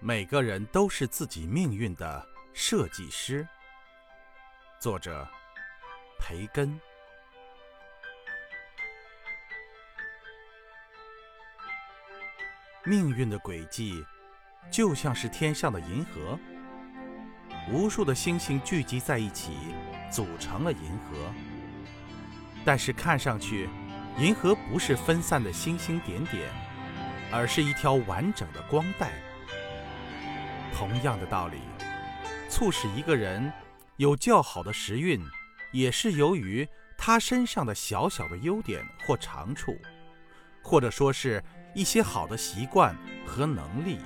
每个人都是自己命运的设计师。作者：培根。命运的轨迹就像是天上的银河，无数的星星聚集在一起，组成了银河。但是看上去，银河不是分散的星星点点，而是一条完整的光带。同样的道理，促使一个人有较好的时运，也是由于他身上的小小的优点或长处，或者说是一些好的习惯和能力。